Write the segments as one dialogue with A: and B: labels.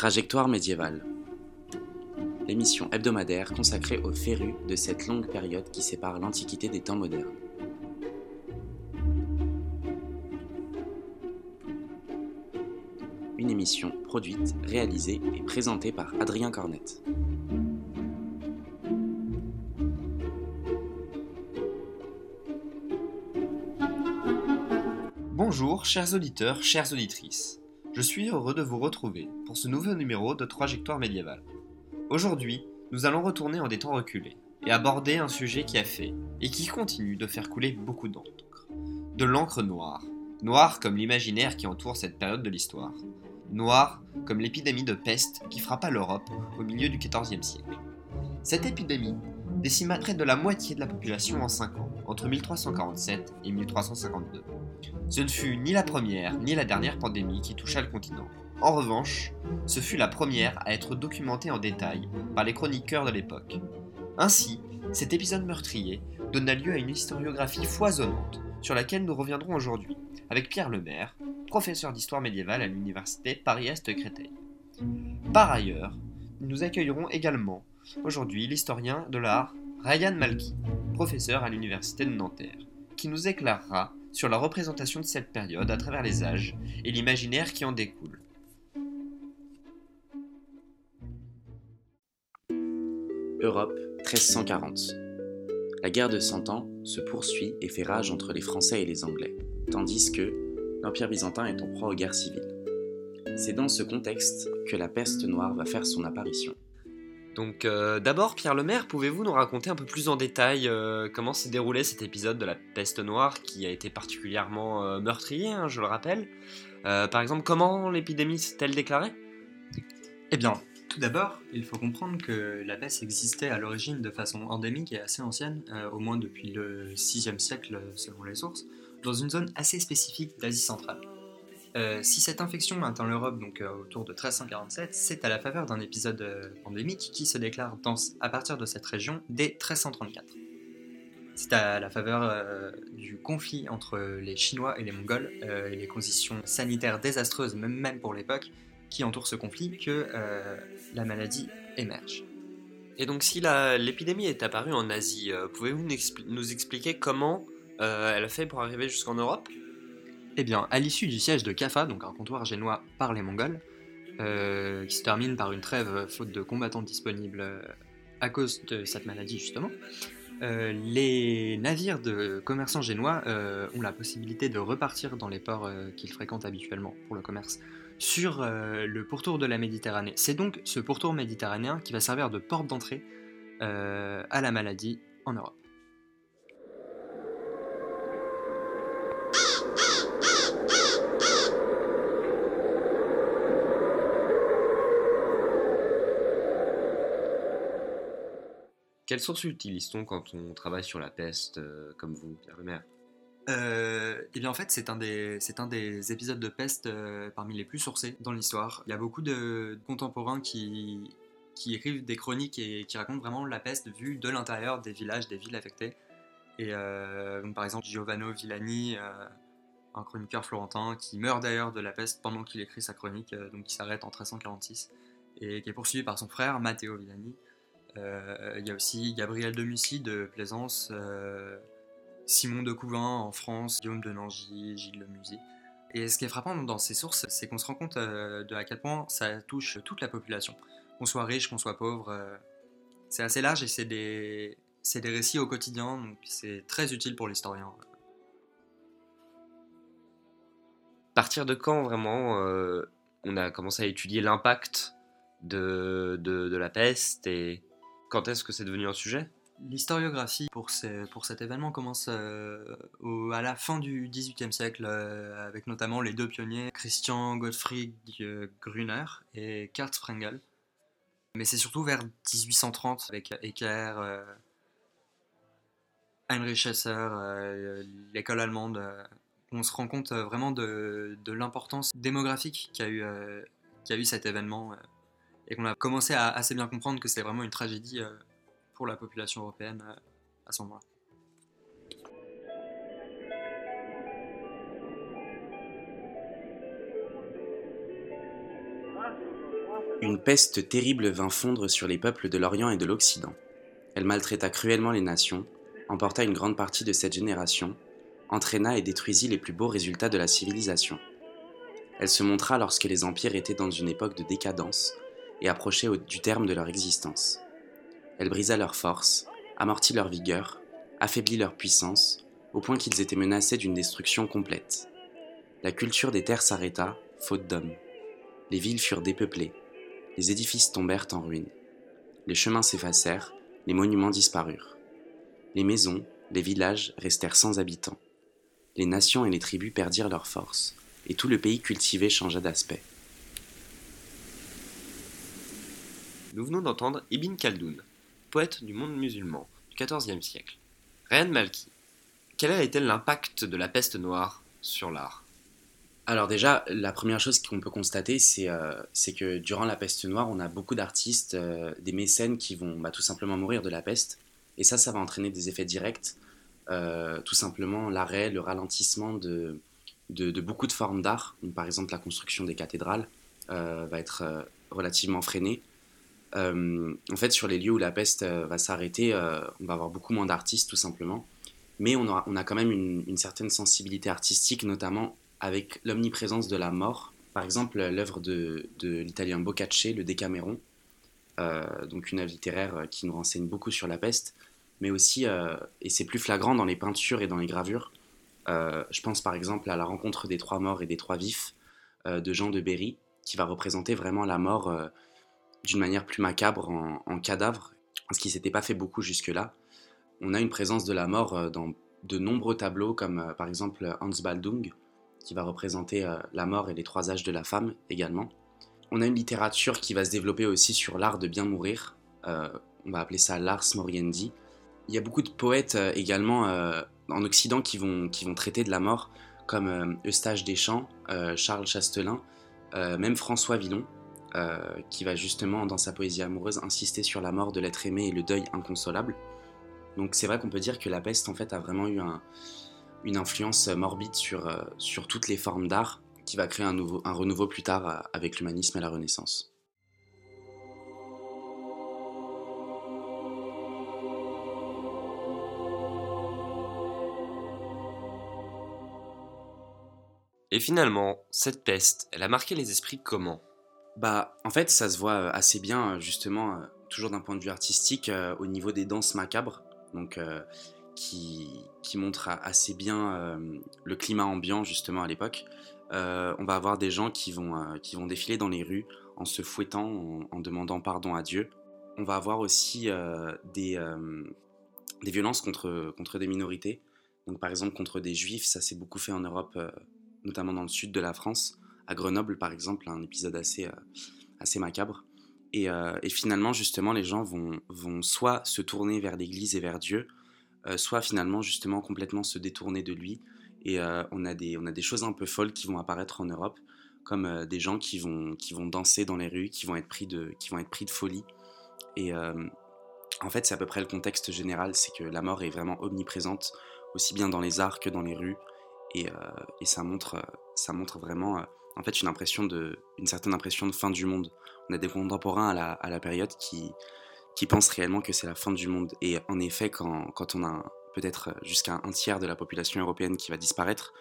A: Trajectoire médiévale. L'émission hebdomadaire consacrée aux férus de cette longue période qui sépare l'Antiquité des temps modernes. Une émission produite, réalisée et présentée par Adrien Cornette.
B: Bonjour, chers auditeurs, chères auditrices. Je suis heureux de vous retrouver pour ce nouveau numéro de Trajectoire médiévale. Aujourd'hui, nous allons retourner en des temps reculés et aborder un sujet qui a fait et qui continue de faire couler beaucoup d'encre. De l'encre noire. Noire comme l'imaginaire qui entoure cette période de l'histoire. Noire comme l'épidémie de peste qui frappa l'Europe au milieu du XIVe siècle. Cette épidémie décima près de la moitié de la population en 5 ans, entre 1347 et 1352. Ce ne fut ni la première ni la dernière pandémie qui toucha le continent. En revanche, ce fut la première à être documentée en détail par les chroniqueurs de l'époque. Ainsi, cet épisode meurtrier donna lieu à une historiographie foisonnante sur laquelle nous reviendrons aujourd'hui avec Pierre Lemaire, professeur d'histoire médiévale à l'université Paris-Est Créteil. Par ailleurs, nous accueillerons également aujourd'hui l'historien de l'art Ryan Malky, professeur à l'université de Nanterre, qui nous éclairera sur la représentation de cette période à travers les âges et l'imaginaire qui en découle.
A: Europe, 1340. La guerre de Cent Ans se poursuit et fait rage entre les Français et les Anglais, tandis que l'Empire byzantin est en proie aux guerres civiles. C'est dans ce contexte que la peste noire va faire son apparition.
B: Donc euh, d'abord, Pierre Lemaire, pouvez-vous nous raconter un peu plus en détail euh, comment s'est déroulé cet épisode de la peste noire qui a été particulièrement euh, meurtrier, hein, je le rappelle? Par exemple, comment l'épidémie s'est-elle déclarée?
C: Eh bien, tout d'abord, il faut comprendre que la peste existait à l'origine de façon endémique et assez ancienne, au moins depuis le 6e siècle selon les sources, dans une zone assez spécifique d'Asie centrale. Euh, si cette infection atteint l'Europe donc euh, autour de 1347, c'est à la faveur d'un épisode euh, pandémique qui se déclare à partir de cette région dès 1334. C'est à la faveur du conflit entre les Chinois et les Mongols et les conditions sanitaires désastreuses, même, même pour l'époque, qui entourent ce conflit, que la maladie émerge.
B: Et donc si l'épidémie est apparue en Asie, pouvez-vous nous, expliquer comment elle a fait pour arriver jusqu'en Europe?
C: Eh bien, à l'issue du siège de Kaffa, donc un comptoir génois par les Mongols, euh, qui se termine par une trêve faute de combattants disponibles euh, à cause de cette maladie justement, euh, les navires de commerçants génois ont la possibilité de repartir dans les ports qu'ils fréquentent habituellement pour le commerce sur le pourtour de la Méditerranée. C'est donc ce pourtour méditerranéen qui va servir de porte d'entrée à la maladie en Europe.
B: Quelles sources utilise-t-on quand on travaille sur la peste, euh, comme vous, Pierre Lemaire?
C: Euh, eh bien en fait c'est un des épisodes de peste euh, parmi les plus sourcés dans l'histoire. Il y a beaucoup de contemporains qui écrivent des chroniques et qui racontent vraiment la peste vue de l'intérieur des villages, des villes affectées. Et par exemple Giovanni Villani, un chroniqueur florentin qui meurt d'ailleurs de la peste pendant qu'il écrit sa chronique, donc qui s'arrête en 1346 et qui est poursuivi par son frère Matteo Villani. Euh, il y a aussi Gabriel de Mussy de Plaisance, euh, Simon de Couvin en France, Guillaume de Nangy, Gilles Musy. Et ce qui est frappant dans ces sources, c'est qu'on se rend compte euh, de à quel point ça touche toute la population. Qu'on soit riche, qu'on soit pauvre, c'est assez large et c'est des, des récits au quotidien, donc c'est très utile pour l'historien.
B: partir de quand vraiment on a commencé à étudier l'impact de, de, de, la peste et quand est-ce que c'est devenu un sujet?
C: L'historiographie pour, cet événement commence euh, à la fin du XVIIIe siècle, euh, avec notamment les deux pionniers, Christian Gottfried Gruner et Kurt Sprengel. Mais c'est surtout vers 1830, avec Ecker, euh, Heinrich Hesser, l'école allemande, on se rend compte vraiment de, l'importance démographique qu'a eu cet événement et qu'on a commencé à assez bien comprendre que c'était vraiment une tragédie euh, pour la population européenne euh, à ce moment-là.
A: Une peste terrible vint fondre sur les peuples de l'Orient et de l'Occident. Elle maltraita cruellement les nations, emporta une grande partie de cette génération, entraîna et détruisit les plus beaux résultats de la civilisation. Elle se montra lorsque les empires étaient dans une époque de décadence et approchaient du terme de leur existence. Elle brisa leur force, amortit leur vigueur, affaiblit leur puissance, au point qu'ils étaient menacés d'une destruction complète. La culture des terres s'arrêta, faute d'hommes. Les villes furent dépeuplées, les édifices tombèrent en ruine. Les chemins s'effacèrent, les monuments disparurent. Les maisons, les villages restèrent sans habitants. Les nations et les tribus perdirent leur force, et tout le pays cultivé changea d'aspect.
B: Nous venons d'entendre Ibn Khaldoun, poète du monde musulman du XIVe siècle. Ryan Malki, quel a été l'impact de la peste noire sur l'art?
A: Alors déjà, la première chose qu'on peut constater, euh, c'est que durant la peste noire, on a beaucoup d'artistes, euh, des mécènes qui vont bah, tout simplement mourir de la peste. Et ça, ça va entraîner des effets directs. Euh, tout simplement l'arrêt, le ralentissement de, de, beaucoup de formes d'art. Par exemple, la construction des cathédrales va être relativement freinée. En fait, sur les lieux où la peste va s'arrêter, on va avoir beaucoup moins d'artistes, tout simplement. Mais on, a quand même une, certaine sensibilité artistique, notamment avec l'omniprésence de la mort. Par exemple, l'œuvre de, l'italien Boccacce, le Décaméron, euh, donc une œuvre littéraire euh, qui nous renseigne beaucoup sur la peste, mais aussi, euh, et c'est plus flagrant dans les peintures et dans les gravures, je pense par exemple à la rencontre des trois morts et des trois vifs de Jean de Berry, qui va représenter vraiment la mort d'une manière plus macabre en, en cadavre, ce qui s'était pas fait beaucoup jusque-là. On a une présence de la mort dans de nombreux tableaux, comme par exemple Hans Baldung, qui va représenter euh, la mort et les trois âges de la femme également. On a une littérature qui va se développer aussi sur l'art de bien mourir. Euh, on va appeler ça l'ars moriendi. Il y a beaucoup de poètes euh, également en Occident qui vont, qui vont traiter de la mort, comme Eustache Deschamps, Charles Chastelin, même François Villon, qui va justement dans sa poésie amoureuse insister sur la mort de l'être aimé et le deuil inconsolable. Donc c'est vrai qu'on peut dire que la peste en fait a vraiment eu un, une influence morbide sur, euh, sur toutes les formes d'art qui va créer un, nouveau, un renouveau plus tard euh, avec l'humanisme et la Renaissance.
B: Et finalement, cette peste, elle a marqué les esprits comment?
A: Bah, en fait, ça se voit euh, assez bien, justement, toujours d'un point de vue artistique, au niveau des danses macabres. Donc, qui, montre assez bien euh, le climat ambiant justement à l'époque. Euh, on va avoir des gens qui vont, euh, qui vont défiler dans les rues en se fouettant, en, demandant pardon à Dieu. On va avoir aussi des, des violences contre, contre des minorités. Donc par exemple contre des juifs, ça s'est beaucoup fait en Europe, notamment dans le sud de la France. À Grenoble par exemple, un épisode assez, assez macabre. Et, et, finalement justement les gens vont, vont soit se tourner vers l'Église et vers Dieu, euh, soit finalement justement complètement se détourner de lui. Et euh, on, a des, on a des choses un peu folles qui vont apparaître en Europe, comme euh, des gens qui vont, qui vont danser dans les rues, qui vont être pris de, qui vont être pris de folie. Et en fait, c'est à peu près le contexte général, c'est que la mort est vraiment omniprésente, aussi bien dans les arts que dans les rues. Et, et ça, montre, ça montre vraiment en fait une, impression de, une certaine impression de fin du monde. On a des contemporains à la, à la période qui, qui pensent réellement que c'est la fin du monde. Et en effet, quand, quand on a peut-être jusqu'à un tiers de la population européenne qui va disparaître,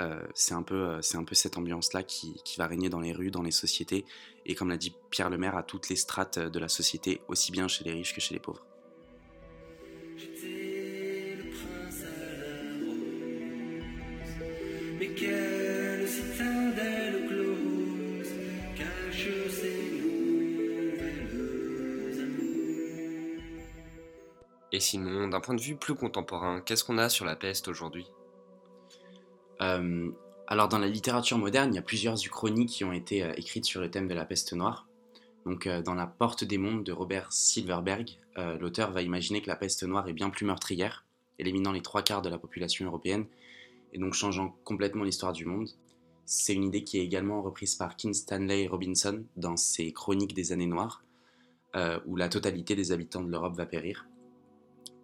A: euh, c'est un, peu, euh, c'est un peu cette ambiance-là qui, qui, va régner dans les rues, dans les sociétés, et comme l'a dit Pierre Lemaire, à toutes les strates de la société, aussi bien chez les riches que chez les pauvres. Et sinon, d'un point de vue plus contemporain, qu'est-ce qu'on a sur la peste aujourd'hui? Euh, Alors, dans la littérature moderne, il y a plusieurs uchronies qui ont été euh, écrites sur le thème de la peste noire. Donc, euh, dans La Porte des Mondes de Robert Silverberg, l'auteur va imaginer que la peste noire est bien plus meurtrière, éliminant les trois quarts de la population européenne et donc changeant complètement l'histoire du monde. C'est une idée qui est également reprise par King Stanley Robinson dans ses Chroniques des années noires, où la totalité des habitants de l'Europe va périr.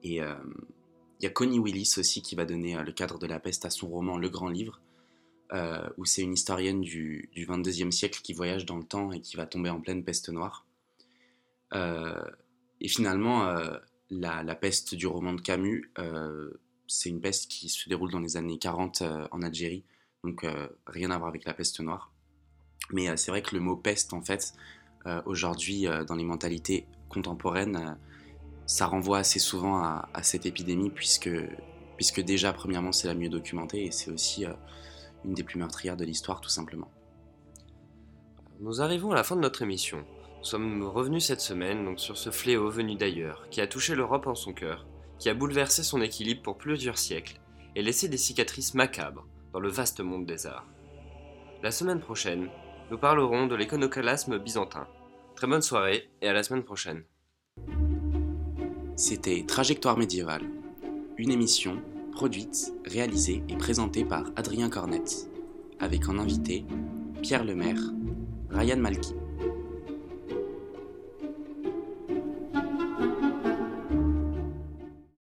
A: Et euh, il y a Connie Willis aussi qui va donner euh, le cadre de la peste à son roman Le Grand Livre, où c'est une historienne du, du 22e siècle qui voyage dans le temps et qui va tomber en pleine peste noire. et finalement, la, peste du roman de Camus, c'est une peste qui se déroule dans les années 40 en Algérie, donc rien à voir avec la peste noire. Mais c'est vrai que le mot peste, en fait, aujourd'hui, dans les mentalités contemporaines, ça renvoie assez souvent à, cette épidémie, puisque, puisque déjà, premièrement, c'est la mieux documentée et c'est aussi une des plus meurtrières de l'histoire, tout simplement.
B: Nous arrivons à la fin de notre émission. Nous sommes revenus cette semaine donc sur ce fléau venu d'ailleurs, qui a touché l'Europe en son cœur, qui a bouleversé son équilibre pour plusieurs siècles, et laissé des cicatrices macabres dans le vaste monde des arts. La semaine prochaine, nous parlerons de l'iconoclasme byzantin. Très bonne soirée et à la semaine prochaine.
A: C'était Trajectoire médiévale, une émission produite, réalisée et présentée par Adrien Cornette, avec en invité Pierre Lemaire, Ryan Malky.